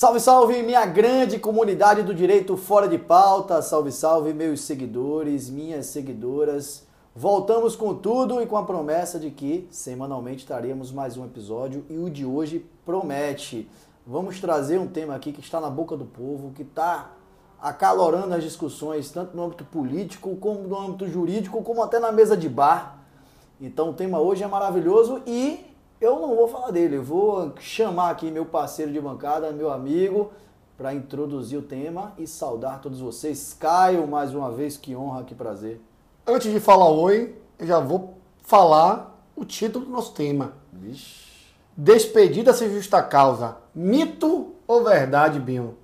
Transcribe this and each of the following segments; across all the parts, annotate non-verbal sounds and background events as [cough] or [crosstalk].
Salve, salve, minha grande comunidade do direito fora de pauta. Salve, salve, meus seguidores, minhas seguidoras. Voltamos com tudo e com a promessa de que semanalmente traremos mais um episódio e o de hoje promete. Vamos trazer um tema aqui que está na boca do povo, que está acalorando as discussões, tanto no âmbito político, como no âmbito jurídico, como até na mesa de bar. Então o tema hoje é maravilhoso e eu não vou falar dele, eu vou chamar aqui meu parceiro de bancada, meu amigo, para introduzir o tema e saudar todos vocês. Caio, mais uma vez, que honra, que prazer. Antes de falar oi, eu já vou falar o título do nosso tema. Vixe. Despedida sem justa causa. Mito ou verdade, Binho?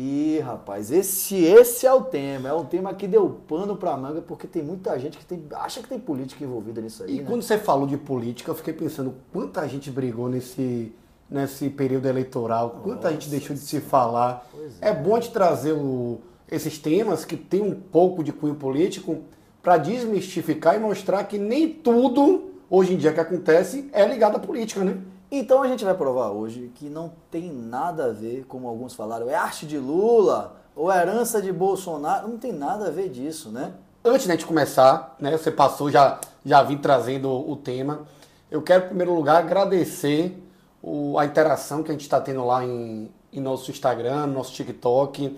Ih, rapaz, esse, esse é o tema. É um tema que deu pano pra manga, porque tem muita gente que tem, acha que tem política envolvida nisso aí. E né? quando você falou de política, eu fiquei pensando quanta gente brigou nesse, nesse período eleitoral, quanta Nossa gente deixou de se falar. Pois É bom a gente trazer o- esses temas que tem um pouco de cunho político para desmistificar e mostrar que nem tudo hoje em dia que acontece é ligado à política, né? Então a gente vai provar hoje que não tem nada a ver, como alguns falaram, é arte de Lula ou é herança de Bolsonaro. Não tem nada a ver disso, né? Antes da gente começar, né, você passou, já, já vim trazendo o tema. Eu quero, em primeiro lugar, agradecer o- a interação que a gente está tendo lá em, em nosso Instagram, nosso TikTok.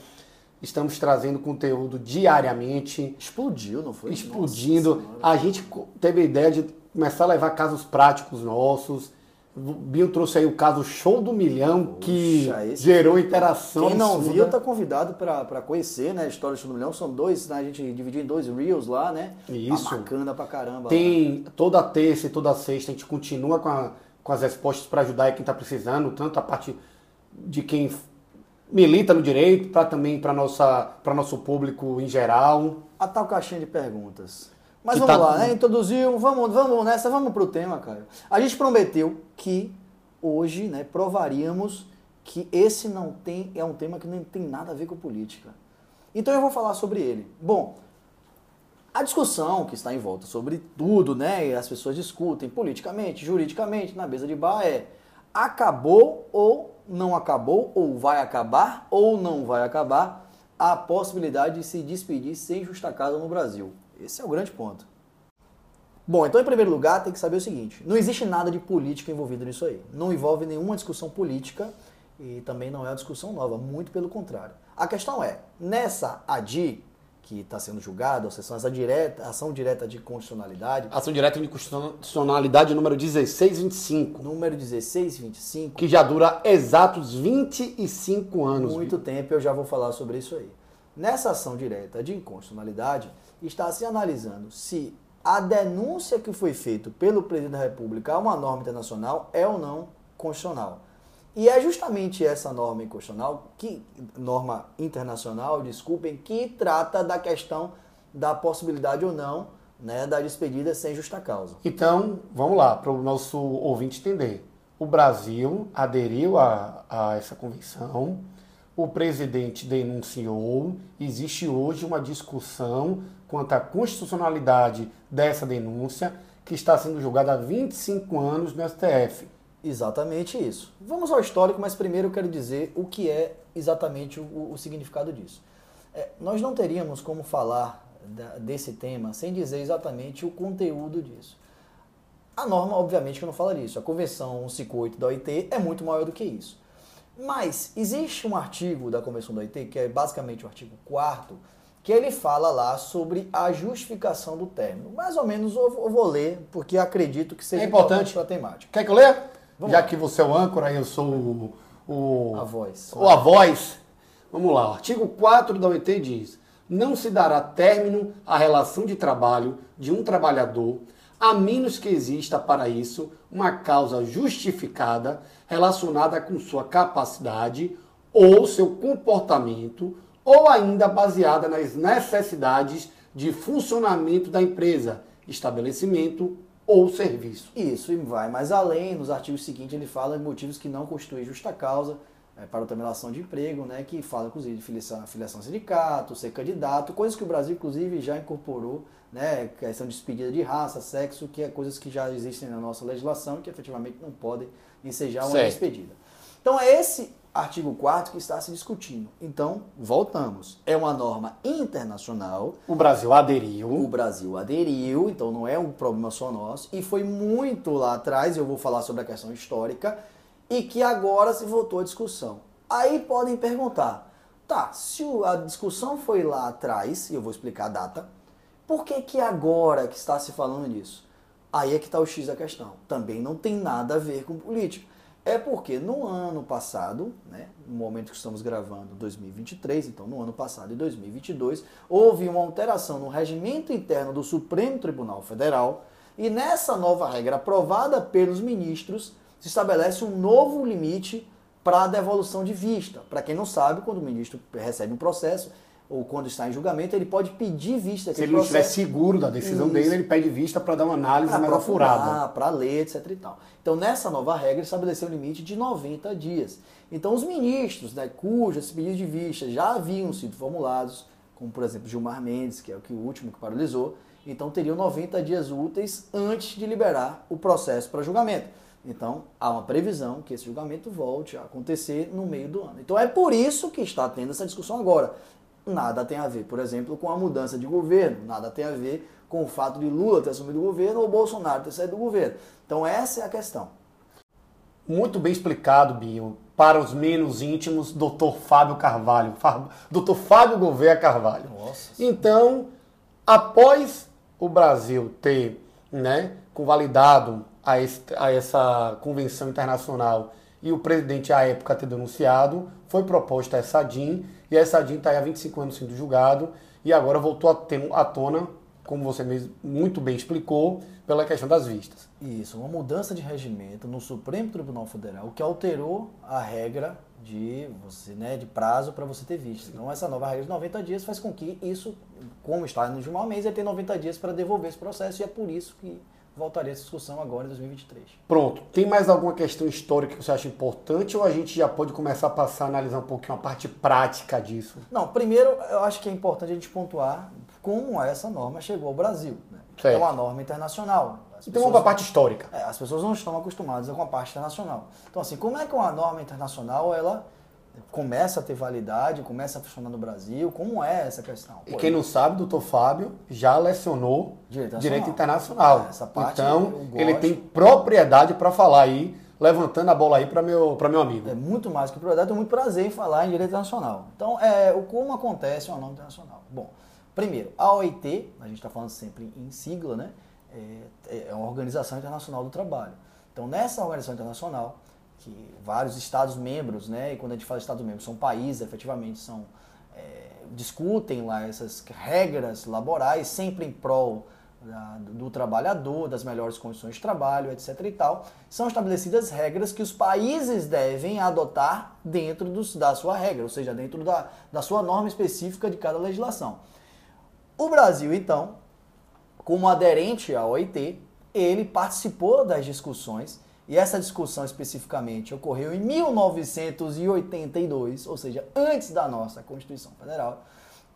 Estamos trazendo conteúdo diariamente, Explodiu, não foi? explodindo. Nossa. A gente teve a ideia de começar a levar casos práticos nossos. O Binho trouxe aí o caso Show do Milhão, que Puxa, esse- gerou interação. Quem não absurda. viu, tá convidado para conhecer, né? A história do Show do Milhão. São dois, né? A gente dividiu em dois reels lá, né? Isso. Tá bacana pra caramba. lá. Tem toda terça e toda sexta, a gente continua com, a- com as respostas para ajudar quem está precisando, tanto a parte de quem milita no direito, para também para nosso público em geral. A tal caixinha de perguntas. Mas vamos tá- lá, né? Introduziu, vamos, vamos nessa, vamos pro tema, cara. A gente prometeu que hoje, né, provaríamos que esse não tem, é um tema que não tem nada a ver com política. Então eu vou falar sobre ele. Bom, a discussão que está em volta sobre tudo, né? E as pessoas discutem politicamente, juridicamente, na mesa de bar é acabou ou não acabou, ou vai acabar ou não vai acabar a possibilidade de se despedir sem justa causa no Brasil. Esse é o grande ponto. Bom, então em primeiro lugar tem que saber o seguinte: não existe nada de política envolvido nisso aí. Não envolve nenhuma discussão política e também não é uma discussão nova, muito pelo contrário. A questão é, nessa ADI, que está sendo julgada, ou seja, essa direta, ação direta de constitucionalidade, Ação direta de constitucionalidade número 1625, número 1625, que já dura exatos 25 anos. muito tempo eu já vou falar sobre isso aí. Nessa ação direta de inconstitucionalidade, está se analisando se a denúncia que foi feita pelo presidente da República a uma norma internacional é ou não constitucional. E é justamente essa norma inconstitucional, que, norma internacional, desculpem, que trata da questão da possibilidade ou não né, da despedida sem justa causa. Então, vamos lá, para o nosso ouvinte entender. O Brasil aderiu a, a essa convenção, o presidente denunciou, existe hoje uma discussão quanto à constitucionalidade dessa denúncia, que está sendo julgada há 25 anos no STF. Exatamente isso. Vamos ao histórico, mas primeiro eu quero dizer o que é exatamente o, o significado disso. É, nós não teríamos como falar da- desse tema sem dizer exatamente o conteúdo disso. A norma, obviamente, que não fala disso. A Convenção 158 da OIT é muito maior do que isso. Mas existe um artigo da Convenção da OIT, que é basicamente o artigo 4 que ele fala lá sobre a justificação do término. Mais ou menos eu vou ler, porque acredito que seja É importante. para a temática. Quer que eu leia? Vamos Já lá. que você é o âncora e eu sou o, o, A voz. ou a voz. Vamos lá. O artigo 4 da OIT diz: não se dará término à relação de trabalho de um trabalhador, a menos que exista para isso uma causa justificada relacionada com sua capacidade ou seu comportamento, ou ainda baseada nas necessidades de funcionamento da empresa, estabelecimento ou serviço. Isso, e vai mais além, nos artigos seguintes ele fala de motivos que não constituem justa causa é, para a terminação de emprego, né, que fala inclusive de filiação, filiação a sindicato, ser candidato, coisas que o Brasil inclusive já incorporou, né, questão de despedida de raça, sexo, que é coisas que já existem na nossa legislação e que efetivamente não podem ensejar uma Certo. despedida. Então é esse artigo 4 que está se discutindo. Então, voltamos. É uma norma internacional. O Brasil aderiu. O Brasil aderiu, então não é um problema só nosso. E foi muito lá atrás, eu vou falar sobre a questão histórica, e que agora se voltou à discussão. Aí podem perguntar, tá, se a discussão foi lá atrás, e eu vou explicar a data, por que que agora que está se falando nisso? Aí é que está o X da questão. Também não tem nada a ver com política. É porque no ano passado, né, no momento que estamos gravando 2023, então no ano passado, em 2022, houve uma alteração no regimento interno do Supremo Tribunal Federal e nessa nova regra aprovada pelos ministros se estabelece um novo limite para a devolução de vista. Para quem não sabe, quando o ministro recebe um processo, ou quando está em julgamento, ele pode pedir vista. Se ele não estiver seguro da decisão Isso. dele, ele pede vista para dar uma análise pra mais apurada. Para ler, etc. E tal. Então, nessa nova regra, estabeleceu um limite de 90 dias. Então, os ministros, né, cujos pedidos de vista já haviam sido formulados, como por exemplo Gilmar Mendes, que é o, que, o último que paralisou, então teriam 90 dias úteis antes de liberar o processo para julgamento. Então, há uma previsão que esse julgamento volte a acontecer no meio do ano. Então, é por isso que está tendo essa discussão agora nada tem a ver, por exemplo, com a mudança de governo, nada tem a ver com o fato de Lula ter assumido o governo ou Bolsonaro ter saído do governo. Então essa é a questão. Muito bem explicado, Binho. Para os menos íntimos, Dr. Fábio Carvalho. Dr. Fábio Gouveia Carvalho. Nossa. Então, após o Brasil ter né, convalidado a, a essa convenção internacional e o presidente à época ter denunciado, foi proposta essa DIN e essa DIN está há 25 anos sendo julgado e agora voltou a ter à tona, como você mesmo muito bem explicou, pela questão das vistas. Isso, uma mudança de regimento no Supremo Tribunal Federal que alterou a regra de você, né, de prazo para você ter vista. Então essa nova regra de 90 dias faz com que isso, como está no Gilmar Mês, ele tem 90 dias para devolver esse processo e é por isso que voltaria essa discussão agora em 2023. Pronto. Tem mais alguma questão histórica que você acha importante ou a gente já pode começar a passar a analisar um pouquinho a parte prática disso? Não, primeiro eu acho que é importante a gente pontuar como essa norma chegou ao Brasil. Né? É uma norma internacional. As então vamos para a parte histórica. É, as pessoas não estão acostumadas com a parte internacional. Então assim, como é que uma norma internacional ela começa a ter validade, começa a funcionar no Brasil? Como é essa questão? E quem não sabe, doutor Fábio já lecionou Direito, Direito Internacional. parte então, ele tem propriedade para falar aí, levantando a bola aí para meu, meu amigo. É muito mais que propriedade, tenho muito prazer em falar em Direito Internacional. Então, é, o como acontece uma norma internacional? Bom, primeiro, a OIT, a gente está falando sempre em sigla, né? É, é uma organização internacional do trabalho. Então, nessa organização internacional, que vários Estados membros, né, e quando a gente fala Estados membros, são países, efetivamente, são, é, discutem lá essas regras laborais, sempre em prol da, do trabalhador, das melhores condições de trabalho, etc. e tal. São estabelecidas regras que os países devem adotar dentro dos, da sua regra, ou seja, dentro da, da sua norma específica de cada legislação. O Brasil, então, como aderente à OIT, ele participou das discussões e essa discussão especificamente ocorreu em 1982, ou seja, antes da nossa Constituição Federal.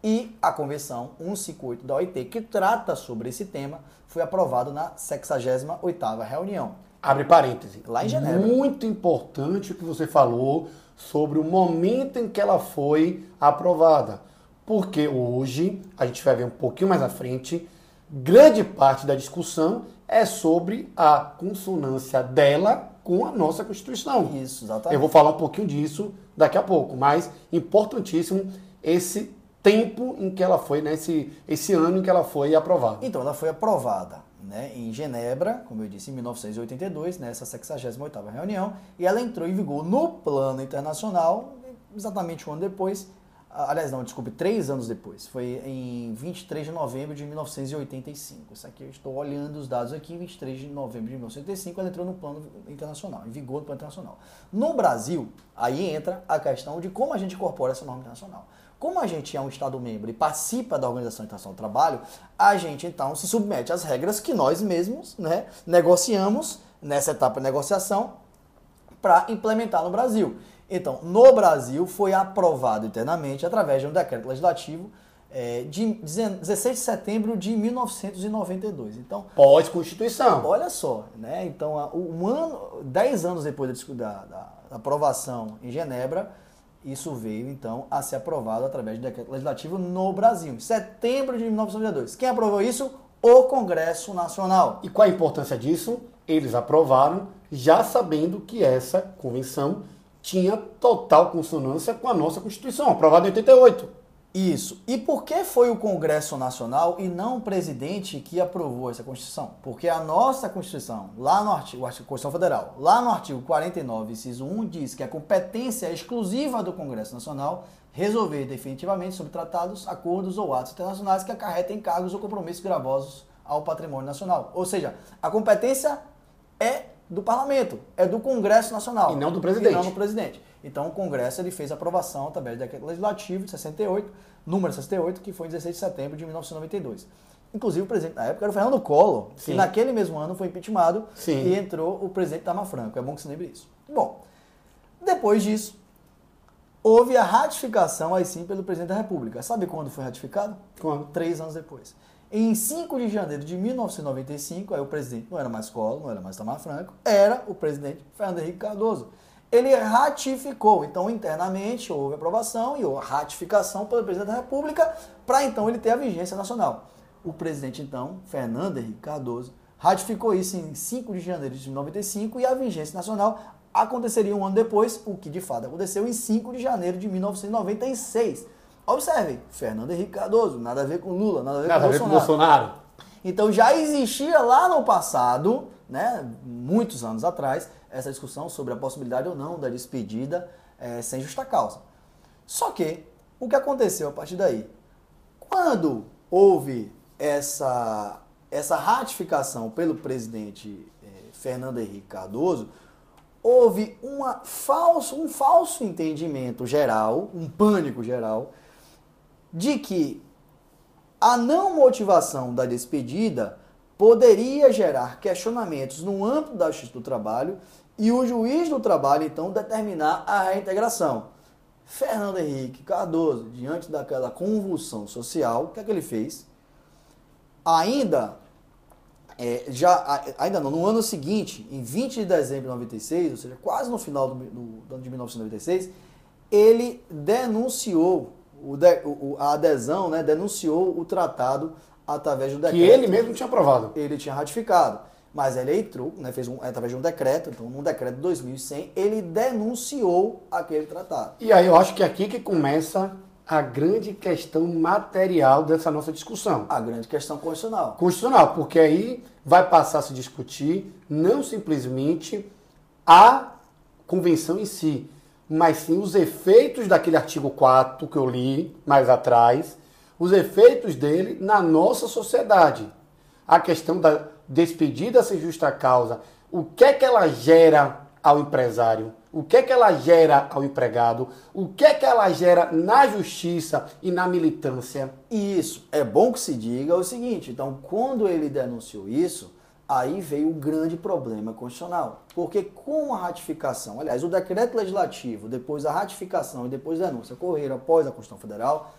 E a Convenção 158 da OIT, que trata sobre esse tema, foi aprovada na 68ª reunião. Abre parêntese. Lá em Genebra. Muito importante o que você falou sobre o momento em que ela foi aprovada. Porque hoje, a gente vai ver um pouquinho mais à frente, grande parte da discussão é sobre a consonância dela com a nossa Constituição. Isso, exatamente. Eu vou falar um pouquinho disso daqui a pouco, mas importantíssimo esse tempo em que ela foi, né, esse, esse ano em que ela foi aprovada. Então, ela foi aprovada né, em Genebra, como eu disse, em 1982, nessa 68ª reunião, e ela entrou em vigor no plano internacional exatamente um ano depois, Aliás, não, desculpe, três anos depois. Foi em 23 de novembro de 1985. Isso aqui eu estou olhando os dados aqui. 23 de novembro de 1985, ela entrou no plano internacional, em vigor do plano internacional. No Brasil, aí entra a questão de como a gente incorpora essa norma internacional. Como a gente é um Estado membro e participa da Organização Internacional do Trabalho, a gente então se submete às regras que nós mesmos né, negociamos nessa etapa de negociação para implementar no Brasil. Então, no Brasil foi aprovado internamente através de um decreto legislativo é, de 16 de setembro de 1992. Então, pós-constituição. Olha só, né? Então, um ano, dez anos depois da, da, aprovação em Genebra, isso veio então a ser aprovado através de decreto legislativo no Brasil, em setembro de 1992. Quem aprovou isso? O Congresso Nacional. E qual a importância disso? Eles aprovaram já sabendo que essa convenção tinha total consonância com a nossa Constituição, aprovada em 88. Isso. E por que foi o Congresso Nacional e não o presidente que aprovou essa Constituição? Porque a nossa Constituição, lá no artigo, a Constituição Federal, lá no artigo 49, inciso 1, diz que a competência é exclusiva do Congresso Nacional resolver definitivamente sobre tratados, acordos ou atos internacionais que acarretem cargos ou compromissos gravosos ao patrimônio nacional. Ou seja, a competência é do parlamento, é do Congresso Nacional. E não do presidente. E não do presidente. Então o Congresso ele fez a aprovação através do decreto legislativo de 68, número 68, que foi em 16 de setembro de 1992. Inclusive o presidente na época era o Fernando Collor, Sim. que naquele mesmo ano foi impeachmentado Sim. e entrou o presidente Dama Franco. É bom que você lembre isso. Bom, depois disso, houve a ratificação aí sim pelo presidente da República. Sabe quando foi ratificado? Quando? Três anos depois. Em 5 de janeiro de 1995, aí o presidente não era mais Collor, não era mais Tamar Franco, era o presidente Fernando Henrique Cardoso. Ele ratificou, então internamente houve aprovação e houve ratificação pelo presidente da República para então ele ter a vigência nacional. O presidente então, Fernando Henrique Cardoso, ratificou isso em 5 de janeiro de 1995 e a vigência nacional aconteceria um ano depois, o que de fato aconteceu em 5 de janeiro de 1996. Observem, Fernando Henrique Cardoso, nada a ver com Lula, nada a ver, nada com, a ver Bolsonaro. com Bolsonaro. Então já existia lá no passado, né, muitos anos atrás, essa discussão sobre a possibilidade ou não da despedida é, sem justa causa. Só que o que aconteceu a partir daí? Quando houve essa, essa ratificação pelo presidente é, Fernando Henrique Cardoso, houve uma falso, um falso entendimento geral, um pânico geral, de que a não motivação da despedida poderia gerar questionamentos no âmbito da Justiça do Trabalho e o juiz do trabalho, então, determinar a reintegração. Fernando Henrique Cardoso, diante daquela convulsão social, o que é que ele fez? Ainda, é, já, ainda não, no ano seguinte, em 20 de dezembro de 96, ou seja, quase no final do, do, do ano de 1996, ele denunciou o de, o, a adesão, né, denunciou o tratado através do decreto. Que ele mesmo tinha aprovado. Ele tinha ratificado. Mas ele entrou, né, fez um, através de um decreto, então, num decreto de 2100, ele denunciou aquele tratado. E aí eu acho que é aqui que começa a grande questão material dessa nossa discussão. A grande questão constitucional. Constitucional, porque aí vai passar a se discutir não simplesmente a convenção em si, mas sim os efeitos daquele artigo 4 que eu li mais atrás, os efeitos dele na nossa sociedade. A questão da despedida sem justa causa, o que é que ela gera ao empresário? O que é que ela gera ao empregado? O que é que ela gera na justiça e na militância? Isso. É bom que se diga o seguinte: então, quando ele denunciou isso, aí veio o grande problema constitucional. Porque com a ratificação, aliás, o decreto legislativo, depois a ratificação e depois a denúncia ocorreram após a Constituição Federal,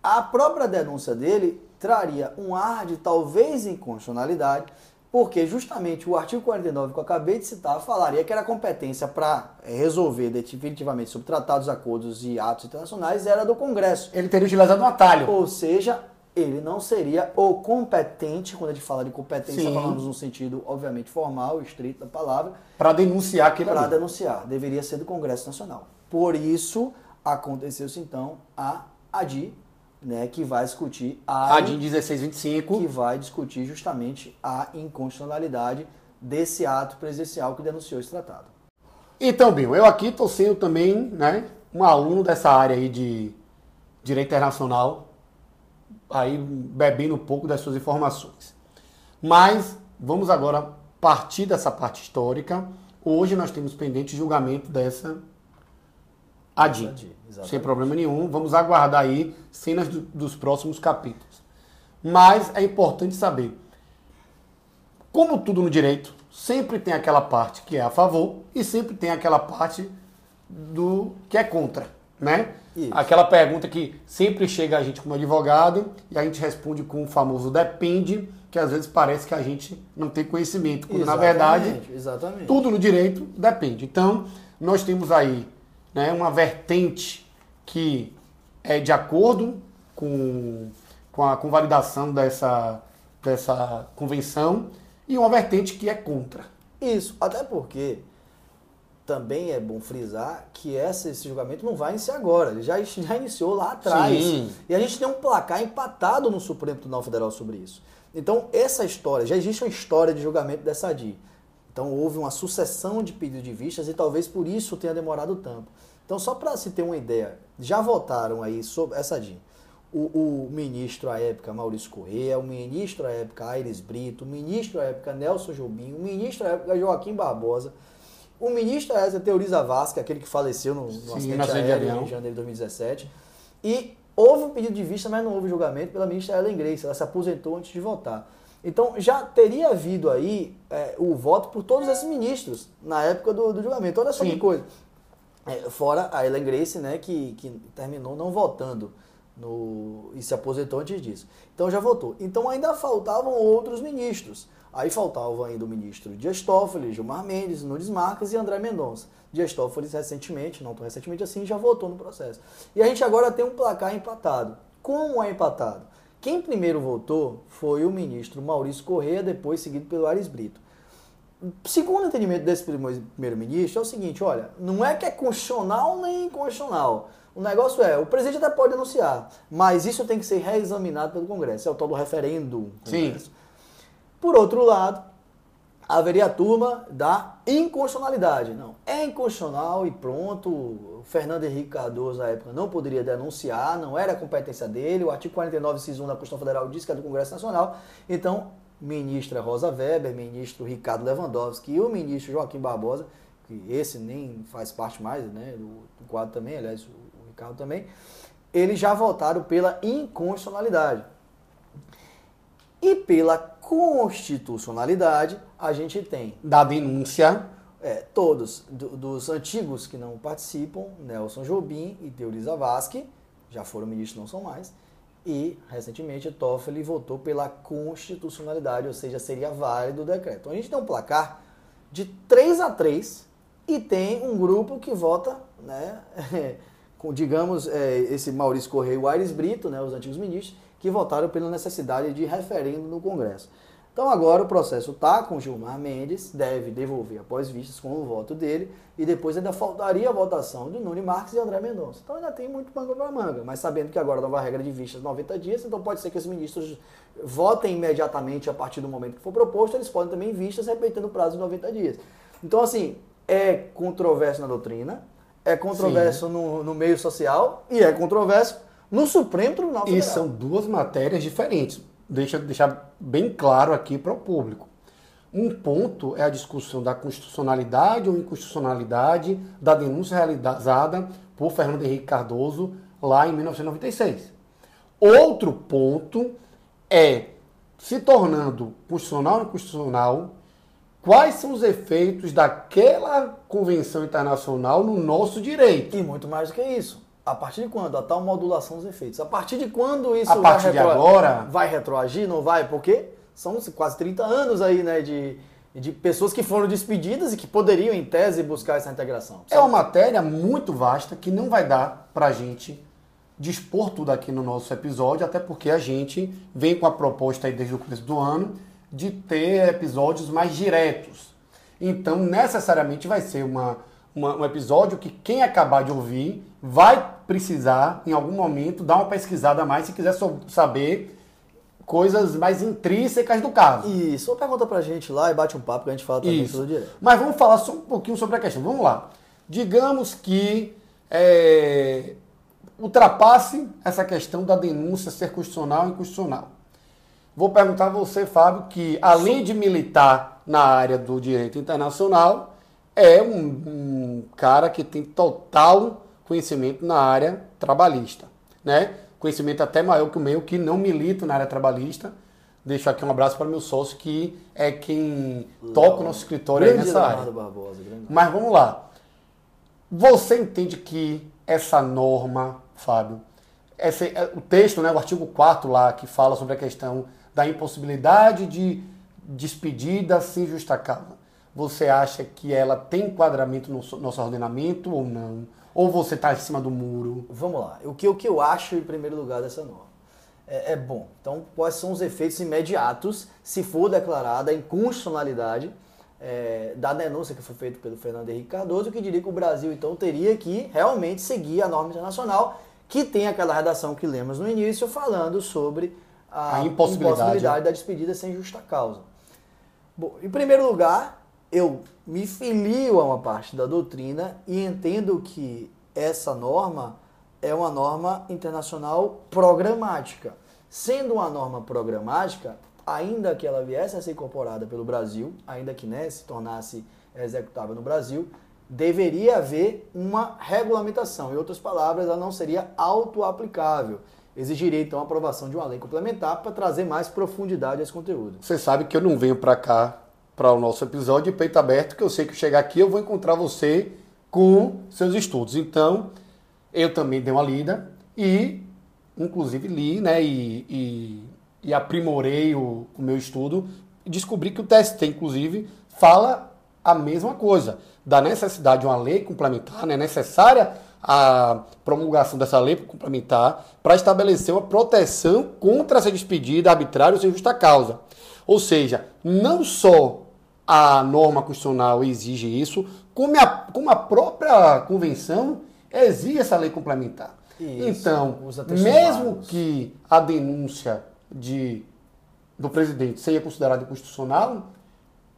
a própria denúncia dele traria um ar de talvez inconstitucionalidade, porque justamente o artigo 49 que eu acabei de citar falaria que era competência para eh, resolver definitivamente sobre tratados, acordos e atos internacionais era do Congresso. Ele teria utilizado um atalho. Ou seja, ele não seria o competente, quando a gente fala de competência, Sim. falamos no sentido, obviamente, formal, estrito da palavra. Para denunciar aquilo Para denunciar. Deveria ser do Congresso Nacional. Por isso, aconteceu-se então a ADI, né, que vai discutir a ADIM 1625, que vai discutir justamente a inconstitucionalidade desse ato presidencial que denunciou esse tratado. Então, Bill, eu aqui estou sendo também né, um aluno dessa área aí de direito internacional, aí bebendo um pouco das suas informações. Mas vamos agora partir dessa parte histórica. Hoje nós temos pendente julgamento dessa ADIM. Sem problema nenhum. Vamos aguardar aí cenas do, dos próximos capítulos. Mas é importante saber. Como tudo no direito, sempre tem aquela parte que é a favor e sempre tem aquela parte do que é contra, né? Isso. Aquela pergunta que sempre chega a gente como advogado e a gente responde com o famoso depende, que às vezes parece que a gente não tem conhecimento, quando exatamente, na verdade exatamente. tudo no direito depende. Então, nós temos aí né, uma vertente que é de acordo com, com a convalidação dessa, dessa convenção e uma vertente que é contra. Isso, até porque também é bom frisar que essa, esse julgamento não vai iniciar agora, ele já, já iniciou lá atrás. Sim. E a gente tem um placar empatado no Supremo Tribunal Federal sobre isso. Então, essa história, já existe uma história de julgamento dessa DI. Então, houve uma sucessão de pedidos de vistas e talvez por isso tenha demorado tanto. Então, só para se ter uma ideia, já votaram aí sobre essa DI. O, o, ministro à época Maurício Correia, o ministro à época Aires Brito, o ministro à época Nelson Jobim, o ministro à época Joaquim Barbosa, o ministro à época Teoriza Vasque, aquele que faleceu no, no Sim, acidente aéreo em janeiro de 2017, e houve um pedido de vista, mas não houve julgamento pela ministra Ellen Grace, ela se aposentou antes de votar. Então já teria havido aí é, o voto por todos esses ministros na época do, do julgamento. Olha só Sim. que coisa. É, fora a Ellen Grace, né, que, que terminou não votando no, e se aposentou antes disso. Então já votou. Então ainda faltavam outros ministros. Aí faltavam ainda o ministro Dias Toffoli, Gilmar Mendes, Nunes Marques e André Mendonça. Dias Toffoli recentemente, não tão recentemente assim, já votou no processo. E a gente agora tem um placar empatado. Como é empatado? Quem primeiro votou foi o ministro Maurício Correia, depois seguido pelo Ares Brito. Segundo o entendimento desse primeiro-ministro, é o seguinte: olha, não é que é constitucional nem inconstitucional. O negócio é, o presidente até pode anunciar, mas isso tem que ser reexaminado pelo Congresso. É o tal do referendo. Sim. Congresso. Por outro lado, haveria a turma da inconstitucionalidade. Não, é inconstitucional e pronto. O Fernando Henrique Cardoso, na época, não poderia denunciar, não era competência dele. O artigo 49, inciso 1 da Constituição Federal diz que é do Congresso Nacional. Então, ministra Rosa Weber, ministro Ricardo Lewandowski e o ministro Joaquim Barbosa, que esse nem faz parte mais né, do, quadro também, aliás, o Ricardo também, eles já votaram pela inconstitucionalidade. E pela constitucionalidade, a gente tem Da denúncia, é, todos do- dos antigos que não participam, Nelson Jobim e Teoriza Vasque, já foram ministros, não são mais, e recentemente Toffoli votou pela constitucionalidade, ou seja, seria válido o decreto. Então a gente tem um placar de 3 a 3 e tem um grupo que vota, né, [laughs] com, digamos, é, esse Maurício Correia e o Aires Brito, né, os antigos ministros, que votaram pela necessidade de referendo no Congresso. Então agora o processo está com Gilmar Mendes, deve devolver após vistas com o voto dele, e depois ainda faltaria a votação de Nunes Marques e André Mendonça. Então ainda tem muito manga para manga, mas sabendo que agora a nova regra de vistas 90 dias, então pode ser que os ministros votem imediatamente a partir do momento que for proposto, eles podem também vistas respeitando o prazo de 90 dias. Então assim, é controverso na doutrina, é controverso no, no meio social e é controverso no Supremo Tribunal e Federal. são duas matérias diferentes. Deixa deixar bem claro aqui para o público. Um ponto é a discussão da constitucionalidade ou inconstitucionalidade da denúncia realizada por Fernando Henrique Cardoso lá em 1996. Outro ponto é, se tornando constitucional ou inconstitucional, quais são os efeitos daquela convenção internacional no nosso direito. E muito mais do que isso. A partir de quando? A tal modulação dos efeitos. A partir de quando isso A partir vai de agora? Vai retroagir? Não vai? Porque são quase 30 anos aí, né, de, de pessoas que foram despedidas e que poderiam, em tese, buscar essa integração. É uma matéria muito vasta que não vai dar para a gente dispor tudo aqui no nosso episódio, até porque a gente vem com a proposta aí desde o começo do ano de ter episódios mais diretos. Então, necessariamente vai ser uma, uma- um episódio que quem acabar de ouvir vai precisar, em algum momento, dar uma pesquisada a mais se quiser so- saber coisas mais intrínsecas do caso. Isso. Ou pergunta pra gente lá e bate um papo que a gente fala também Isso. tudo direto. Mas vamos falar só um pouquinho sobre a questão. Vamos lá. Digamos que é, ultrapasse essa questão da denúncia ser constitucional e inconstitucional. Vou perguntar a você, Fábio, que além de militar na área do direito internacional, é um, um cara que tem total conhecimento na área trabalhista, né? Conhecimento até maior que o meu, que não milita na área trabalhista. Deixo aqui um abraço para meu sócio, que é quem toca o nosso escritório aí Grande nessa Leonardo área. Barbosa, grande. Mas vamos lá. Você entende que essa norma, Fábio, esse, é, o texto, né, o artigo 4 lá, que fala sobre a questão da impossibilidade de despedida sem justa causa. Você acha que ela tem enquadramento no nosso ordenamento ou não? Ou você está em cima do muro? Vamos lá. O que, o que eu acho, em primeiro lugar, dessa norma? É, é bom. Então, quais são os efeitos imediatos se for declarada a inconstitucionalidade é, da denúncia que foi feita pelo Fernando Henrique Cardoso, que diria que o Brasil, então, teria que realmente seguir a norma internacional, que tem aquela redação que lemos no início, falando sobre a, a impossibilidade. impossibilidade da despedida sem justa causa. Bom, em primeiro lugar, eu me filio a uma parte da doutrina e entendo que essa norma é uma norma internacional programática. Sendo uma norma programática, ainda que ela viesse a ser incorporada pelo Brasil, ainda que né, se tornasse executável no Brasil, deveria haver uma regulamentação. Em outras palavras, ela não seria auto-aplicável. Exigiria então a aprovação de uma lei complementar para trazer mais profundidade a esse conteúdo. Você sabe que eu não venho para cá para o nosso episódio de peito aberto, que eu sei que chegar aqui eu vou encontrar você com seus estudos. Então, eu também dei uma lida e, inclusive, li né, e, e, e aprimorei o, o meu estudo e descobri que o TST, inclusive, fala a mesma coisa, da necessidade de uma lei complementar, né, necessária a promulgação dessa lei complementar para estabelecer uma proteção contra essa despedida arbitrária ou sem justa causa. Ou seja, não só a norma constitucional exige isso, como a, como a própria convenção exige essa lei complementar. Isso, então, mesmo que a denúncia de, do presidente seja considerada inconstitucional,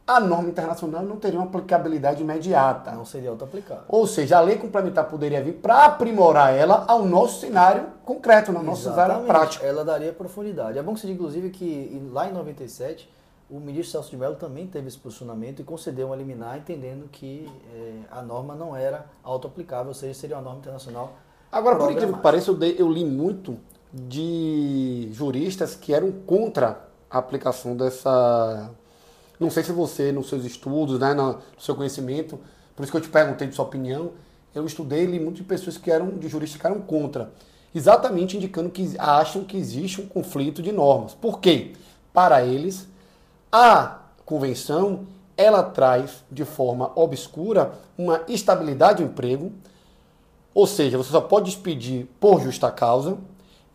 a norma internacional não teria uma aplicabilidade imediata. Não seria auto-aplicável. Ou seja, a lei complementar poderia vir para aprimorar ela ao nosso cenário concreto, na nossa cenário prática. Ela daria profundidade. É bom que se diga, inclusive, que lá em 97, o ministro Celso de Mello também teve esse posicionamento e concedeu uma liminar, entendendo que é, a norma não era auto-aplicável, ou seja, seria uma norma internacional. Agora, por incrível que pareça, eu, eu li muito de juristas que eram contra a aplicação dessa não sei se você, nos seus estudos, né, no seu conhecimento, por isso que eu te perguntei de sua opinião, eu estudei li muito de pessoas que eram de juristas que eram contra, exatamente indicando que acham que existe um conflito de normas. Por quê? Para eles, a convenção ela traz de forma obscura uma estabilidade do emprego, ou seja, você só pode despedir por justa causa,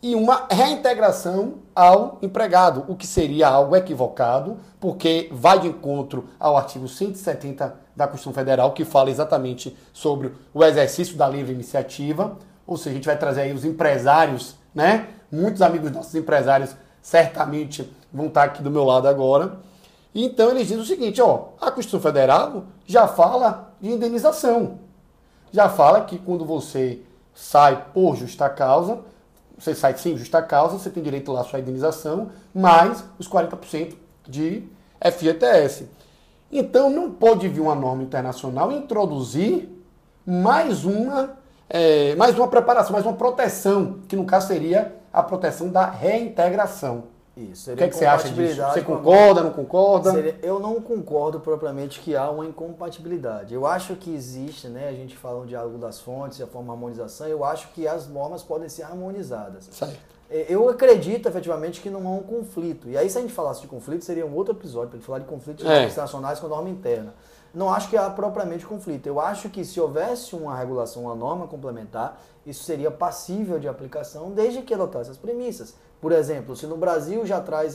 e uma reintegração ao empregado, o que seria algo equivocado, porque vai de encontro ao artigo 170 da Constituição Federal, que fala exatamente sobre o exercício da livre iniciativa, ou seja, a gente vai trazer aí os empresários, né? Muitos amigos nossos empresários certamente vão estar aqui do meu lado agora. Então eles dizem o seguinte, ó, a Constituição Federal já fala de indenização. Já fala que quando você sai por justa causa, você sai sem justa causa, você tem direito lá à sua indenização, mais os 40% de FGTS. Então não pode vir uma norma internacional introduzir mais uma, é, mais uma preparação, mais uma proteção, que no caso seria a proteção da reintegração. Isso. O que, é que você acha disso? Você concorda, não concorda? Seria, eu não concordo propriamente que há uma incompatibilidade. Eu acho que existe, né? A gente fala um diálogo das fontes, a forma de harmonização. Eu acho que as normas podem ser harmonizadas. Certo. É, eu acredito efetivamente que não há um conflito. E aí, se a gente falasse de conflito, seria um outro episódio para falar de conflitos é. internacionais com norma interna. Não acho que há propriamente conflito. Eu acho que se houvesse uma regulação, uma norma complementar, isso seria passível de aplicação desde que adotasse as premissas. Por exemplo, se no Brasil já traz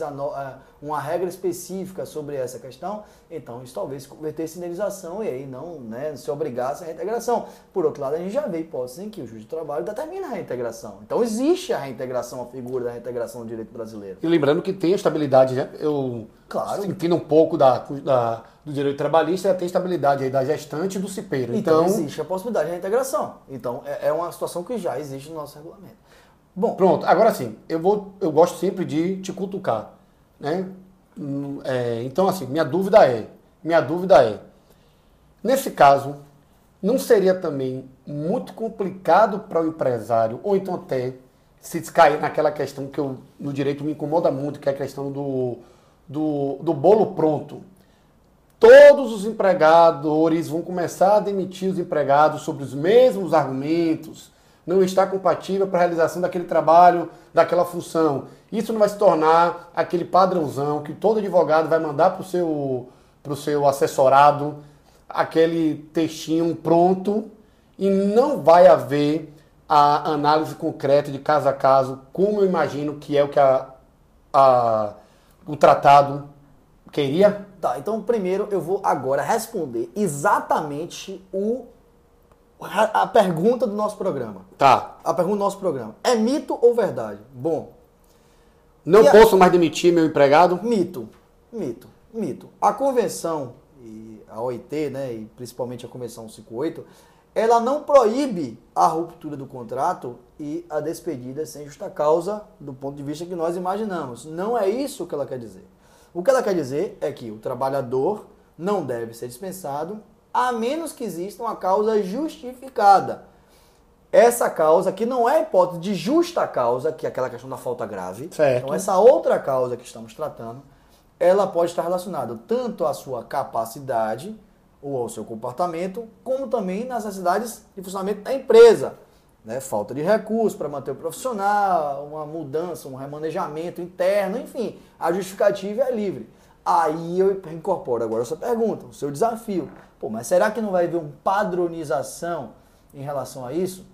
uma regra específica sobre essa questão, então isso talvez convertesse indenização e aí não né, se obrigasse a reintegração. Por outro lado, a gente já vê hipóteses em que o juiz de trabalho determina a reintegração. Então existe a reintegração, a figura da reintegração no direito brasileiro. E lembrando que tem estabilidade, né? Eu claro. entendo um pouco da, da, do direito trabalhista, tem estabilidade aí da gestante e do cipeiro. Então, então existe a possibilidade de reintegração. Então é, é uma situação que já existe no nosso regulamento. Bom, pronto. Agora sim, eu vou, eu gosto sempre de te cutucar, né? É, então assim, minha dúvida é, minha dúvida é, nesse caso, não seria também muito complicado para o empresário, ou então até se cair naquela questão que eu, no direito me incomoda muito, que é a questão do, do, do bolo pronto. Todos os empregadores vão começar a demitir os empregados sobre os mesmos argumentos, não está compatível para a realização daquele trabalho, daquela função. Isso não vai se tornar aquele padrãozão que todo advogado vai mandar para o seu, para o seu assessorado aquele textinho pronto e não vai haver a análise concreta de caso a caso, como eu imagino que é o que a, a, o tratado queria? Tá, então primeiro eu vou agora responder exatamente o, a pergunta do nosso programa. Tá. A pergunta do nosso programa. É mito ou verdade? Bom. Não posso a... mais demitir meu empregado? Mito. Mito. Mito. A convenção, e a OIT, né, e principalmente a convenção 58, ela não proíbe a ruptura do contrato e a despedida sem justa causa do ponto de vista que nós imaginamos. Não é isso que ela quer dizer. O que ela quer dizer é que o trabalhador não deve ser dispensado a menos que exista uma causa justificada. Essa causa que não é a hipótese de justa causa, que é aquela questão da falta grave. Certo. Então essa outra causa que estamos tratando, ela pode estar relacionada tanto à sua capacidade ou ao seu comportamento, como também nas necessidades de funcionamento da empresa. Né? Falta de recursos para manter o profissional, uma mudança, um remanejamento interno, enfim, a justificativa é livre. Aí eu incorporo agora essa pergunta, o seu desafio. Pô, mas será que não vai haver uma padronização em relação a isso?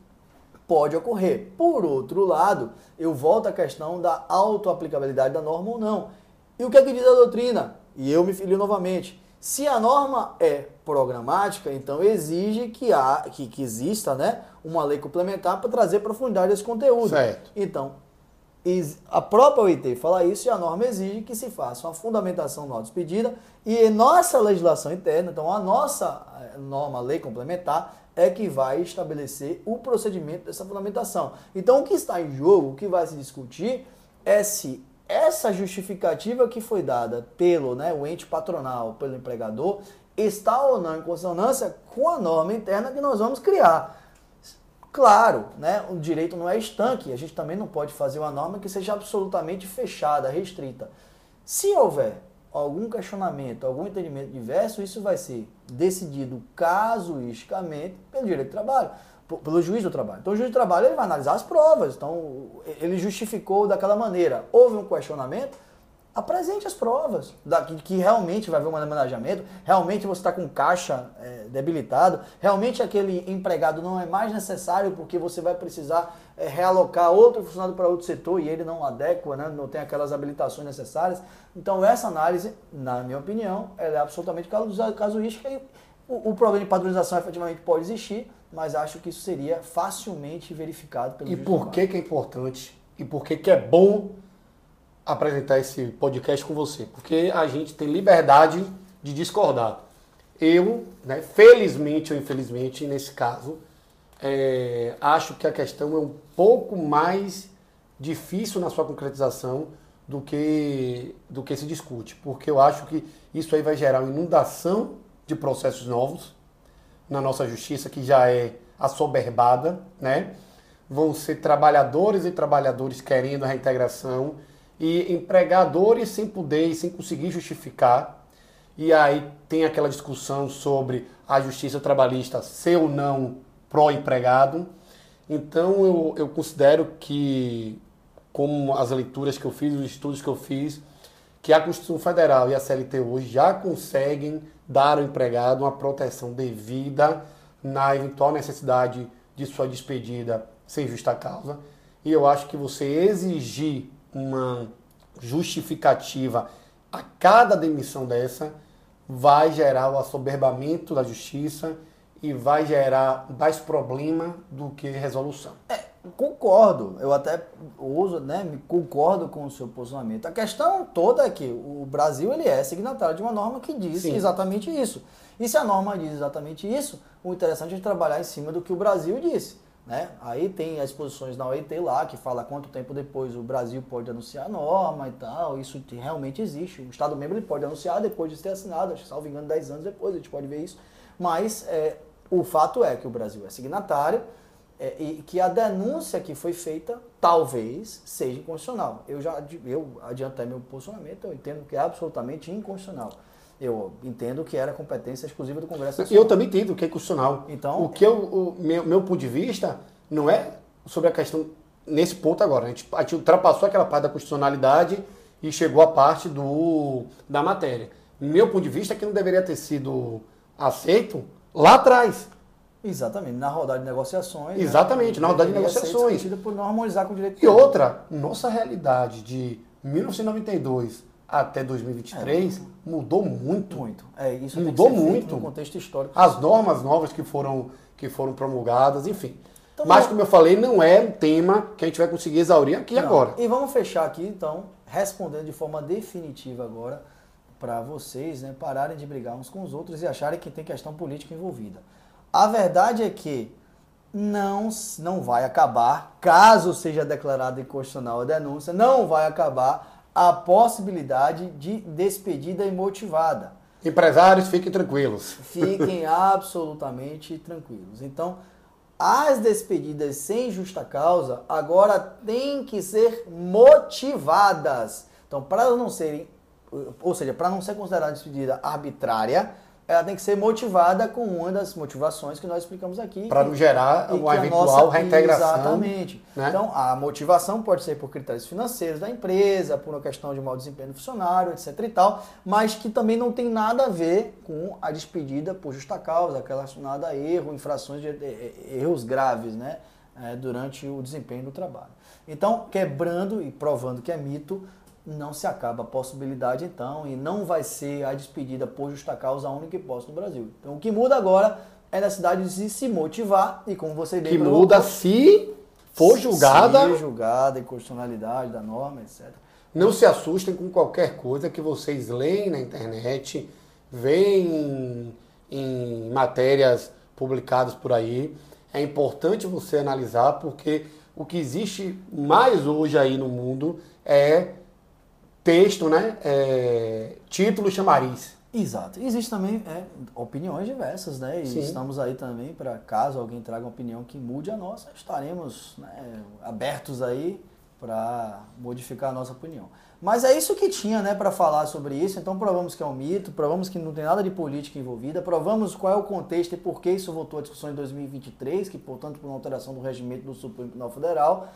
Pode ocorrer. Por outro lado, eu volto à questão da autoaplicabilidade da norma ou não. E o que é que diz a doutrina? E eu me filio novamente. Se a norma é programática, então exige que, há, que, que exista né, uma lei complementar para trazer profundidade desse conteúdo. Certo. Então, a própria OIT fala isso e a norma exige que se faça uma fundamentação nota despedida e em nossa legislação interna, então a nossa eh, norma, lei complementar, é que vai estabelecer o procedimento dessa fundamentação. Então, o que está em jogo, o que vai se discutir é se essa justificativa que foi dada pelo né, o ente patronal, pelo empregador, está ou não em consonância com a norma interna que nós vamos criar. Claro, né, o direito não é estanque, a gente também não pode fazer uma norma que seja absolutamente fechada, restrita. Se houver algum questionamento, algum entendimento diverso, isso vai ser decidido casuisticamente pelo direito do trabalho pelo juiz do trabalho. Então o juiz do trabalho ele vai analisar as provas. Então ele justificou daquela maneira. Houve um questionamento, apresente as provas da, que, que, realmente vai haver um manejamento, realmente você está com caixa é, debilitado, realmente aquele empregado não é mais necessário porque você vai precisar é, realocar outro funcionário para outro setor e ele não adequa, né, não tem aquelas habilitações necessárias. Então essa análise, na minha opinião, ela é absolutamente casuística e o, o problema de padronização efetivamente pode existir, mas acho que isso seria facilmente verificado pelo E por que, que é importante e por que, que é bom apresentar esse podcast com você? Porque a gente tem liberdade de discordar. Eu, né, felizmente ou infelizmente, nesse caso, é, acho que a questão é um pouco mais difícil na sua concretização do que, do que se discute. Porque eu acho que isso aí vai gerar uma inundação de processos novos na nossa justiça, que já é assoberbada, né? Vão ser trabalhadores e trabalhadores querendo a reintegração e empregadores sem poder e sem conseguir justificar. E aí tem aquela discussão sobre a justiça trabalhista ser ou não pró-empregado. Então eu, eu considero que, como as leituras que eu fiz, os estudos que eu fiz, que a Constituição Federal e a CLT hoje já conseguem dar ao empregado uma proteção devida na eventual necessidade de sua despedida sem justa causa. E eu acho que você exigir uma justificativa a cada demissão dessa vai gerar o assoberbamento da justiça e vai gerar mais problema do que resolução. É, concordo, eu até uso, né, concordo com o seu posicionamento. A questão toda é que o Brasil ele é signatário de uma norma que diz Sim. exatamente isso. E se a norma diz exatamente isso, o interessante é trabalhar em cima do que o Brasil disse. Né? Aí tem as posições na OIT lá, que fala quanto tempo depois o Brasil pode anunciar a norma e tal. Isso realmente existe. O Estado membro ele pode anunciar depois de ter assinado, acho que, salvo engano, 10 anos depois, a gente pode ver isso. Mas é, o fato é que o Brasil é signatário é, e que a denúncia que foi feita talvez seja inconstitucional. Eu já eu adiantei meu posicionamento, eu entendo que é absolutamente inconstitucional. Eu entendo que era competência exclusiva do Congresso Nacional. Eu também entendo que é constitucional. Então, o que eu, o meu, meu ponto de vista não é sobre a questão nesse ponto agora. A gente, a gente ultrapassou aquela parte da constitucionalidade e chegou à parte do, da matéria. meu ponto de vista, que não deveria ter sido aceito lá atrás. Exatamente, na rodada de negociações. né? Exatamente, na rodada de negociações. por não harmonizar com o direito E outra, nossa realidade de 1992 até 2023 mudou muito. Muito. É, isso Mudou muito. no contexto histórico. As normas novas que foram, que foram promulgadas, enfim. Então, Mas, como eu falei, não é um tema que a gente vai conseguir exaurir aqui Não. agora. E vamos fechar aqui, então, respondendo de forma definitiva agora para vocês, né, pararem de brigar uns com os outros e acharem que tem questão política envolvida. A verdade é que não, não vai acabar, caso seja declarada inconstitucional a denúncia, não vai acabar a possibilidade de despedida imotivada. Empresários, fiquem tranquilos. Fiquem [laughs] absolutamente tranquilos. Então, as despedidas sem justa causa agora têm que ser motivadas. Então, para não serem, ou seja, para não ser considerada despedida arbitrária, ela tem que ser motivada com uma das motivações que nós explicamos aqui. Para não gerar uma eventual nossa- reintegração. Exatamente. né? Então, a motivação pode ser por critérios financeiros da empresa, por uma questão de mau desempenho do funcionário, etc e tal, mas que também não tem nada a ver com a despedida por justa causa, relacionada a erro, infrações de eh, eh, erros graves, né, eh, durante o desempenho do trabalho. Então, quebrando e provando que é mito, não se acaba a possibilidade então e não vai ser a despedida por justa causa a única hipótese no Brasil. Então, o que muda agora é a necessidade de se motivar e como você bem que provocou, muda se for julgada. se julgada, inconstitucionalidade da norma, etc. Não se assustem com qualquer coisa que vocês leem na internet, veem em matérias publicadas por aí. É importante você analisar porque o que existe mais hoje aí no mundo é texto, né? É, título chamariz. Exato. E existe também é, opiniões diversas, né? E Sim. estamos aí também para caso alguém traga uma opinião que mude a nossa, estaremos né, abertos aí para modificar a nossa opinião. Mas é isso que tinha, né, para falar sobre isso. Então provamos que é um mito, provamos que não tem nada de política envolvida, provamos qual é o contexto e por que isso voltou à discussão em 2023, que portanto por uma alteração do regimento do Supremo Tribunal Federal.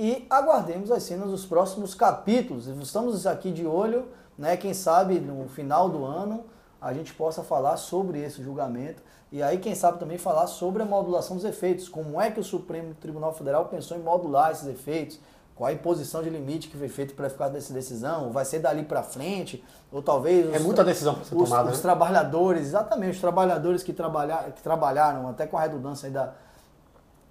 E aguardemos as cenas dos próximos capítulos. Estamos aqui de olho, né? Quem sabe no final do ano a gente possa falar sobre esse julgamento e aí quem sabe também falar sobre a modulação dos efeitos. Como é que o Supremo Tribunal Federal pensou em modular esses efeitos? Qual a imposição de limite que foi feito para ficar dessa decisão? Vai ser dali para frente? Ou talvez os É muita decisão para ser os, tomada, os né? trabalhadores, exatamente, os trabalhadores que, trabalhar, que trabalharam, até com a redundância da,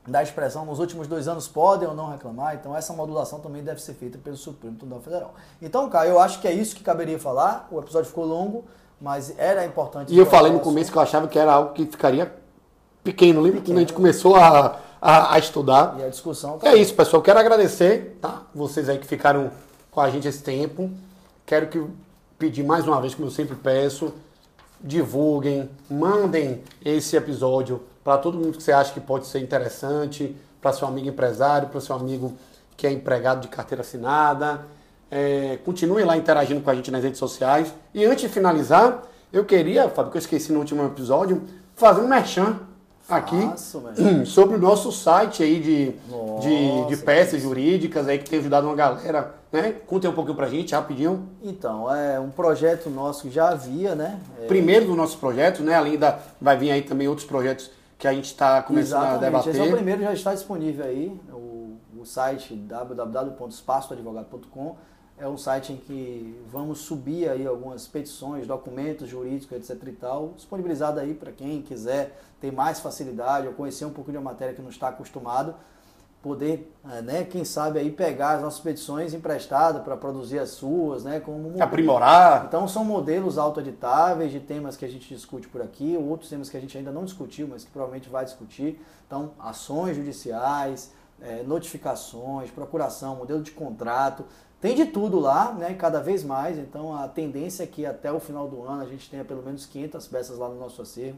da expressão, nos últimos dois anos podem ou não reclamar, então essa modulação também deve ser feita pelo Supremo Tribunal Federal. Então, Caio, eu acho que é isso que caberia falar, o episódio ficou longo, mas era importante... E eu falei no começo que eu achava que era algo que ficaria pequeno. Lembra quando a gente começou a, a, a estudar? E a discussão... tá É isso, pessoal. Quero agradecer, tá? Vocês aí que ficaram com a gente esse tempo. Quero que pedir mais uma vez, como eu sempre peço, divulguem, mandem esse episódio para todo mundo que você acha que pode ser interessante, para seu amigo empresário, para seu amigo que é empregado de carteira assinada. É, continue lá interagindo com a gente nas redes sociais. E antes de finalizar, eu queria, Fábio, que eu esqueci no último episódio, fazer um merchan aqui Faço, [clears throat] sobre o nosso site aí de, de, de Nossa, peças jurídicas aí que tem ajudado uma galera, né? Contem um pouquinho pra gente, rapidinho. Então, é um projeto nosso que já havia, né? É, Primeiro dos nossos projetos, né? Além da. Vai vir aí também outros projetos que a gente está começando a Exatamente. Esse é o debater. primeiro, já está disponível aí, o, o site www.espaçoadvogado.com. É um site em que vamos subir aí algumas petições, documentos jurídicos, etc e tal, disponibilizado aí para quem quiser ter mais facilidade ou conhecer um pouco de uma matéria que não está acostumado, poder, eh, né, quem sabe aí pegar as nossas petições emprestadas para produzir as suas, né, como um- Aprimorar. então são modelos autoeditáveis de temas que a gente discute por aqui, ou outros temas que a gente ainda não discutiu, mas que provavelmente vai discutir. Então, ações judiciais, eh, notificações, procuração, modelo de contrato. Tem de tudo lá, né? Cada vez mais. Então, a tendência é que até o final do ano a gente tenha pelo menos 500 peças lá no nosso acervo.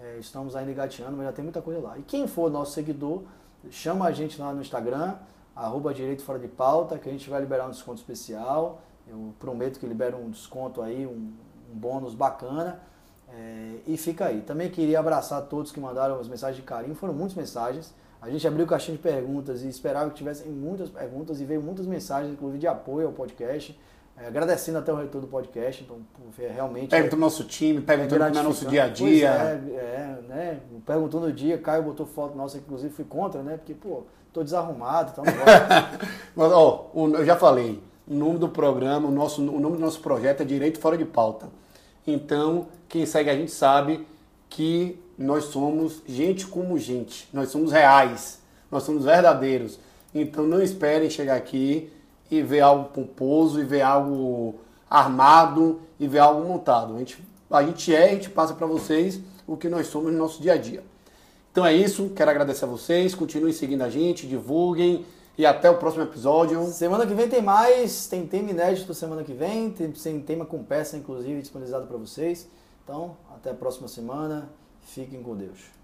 Eh, estamos ainda engateando, mas já tem muita coisa lá. E quem for nosso seguidor, chama a gente lá no Instagram, arroba Direito Fora de Pauta, que a gente vai liberar um desconto especial. Eu prometo que libero um desconto aí, um, um bônus bacana. É, e fica aí. Também queria abraçar todos que mandaram as mensagens de carinho. Foram muitas mensagens. A gente abriu caixinha de perguntas e esperava que tivessem muitas perguntas e veio muitas mensagens, inclusive de apoio ao podcast. É, agradecendo até o retorno do podcast, então é realmente. Pergunta o nosso time, perguntando como é nosso dia a dia. É, é, né? Perguntou no dia, Caio botou foto nossa, inclusive fui contra, né? Porque, pô, tô desarrumado, [laughs] então não Mas, ó, eu já falei, o nome do programa, o, nosso, o nome do nosso projeto é Direito Fora de Pauta. Então, quem segue a gente sabe que nós somos gente como gente, nós somos reais, nós somos verdadeiros. Então não esperem chegar aqui e ver algo pomposo, e ver algo armado, e ver algo montado. A gente, a gente é, a gente passa para vocês o que nós somos no nosso dia a dia. Então é isso, quero agradecer a vocês, continuem seguindo a gente, divulguem e até o próximo episódio. Semana que vem tem mais, tem tema inédito semana que vem, tem, tem tema com peça inclusive disponibilizado para vocês. Então, até a próxima semana. Fiquem com Deus.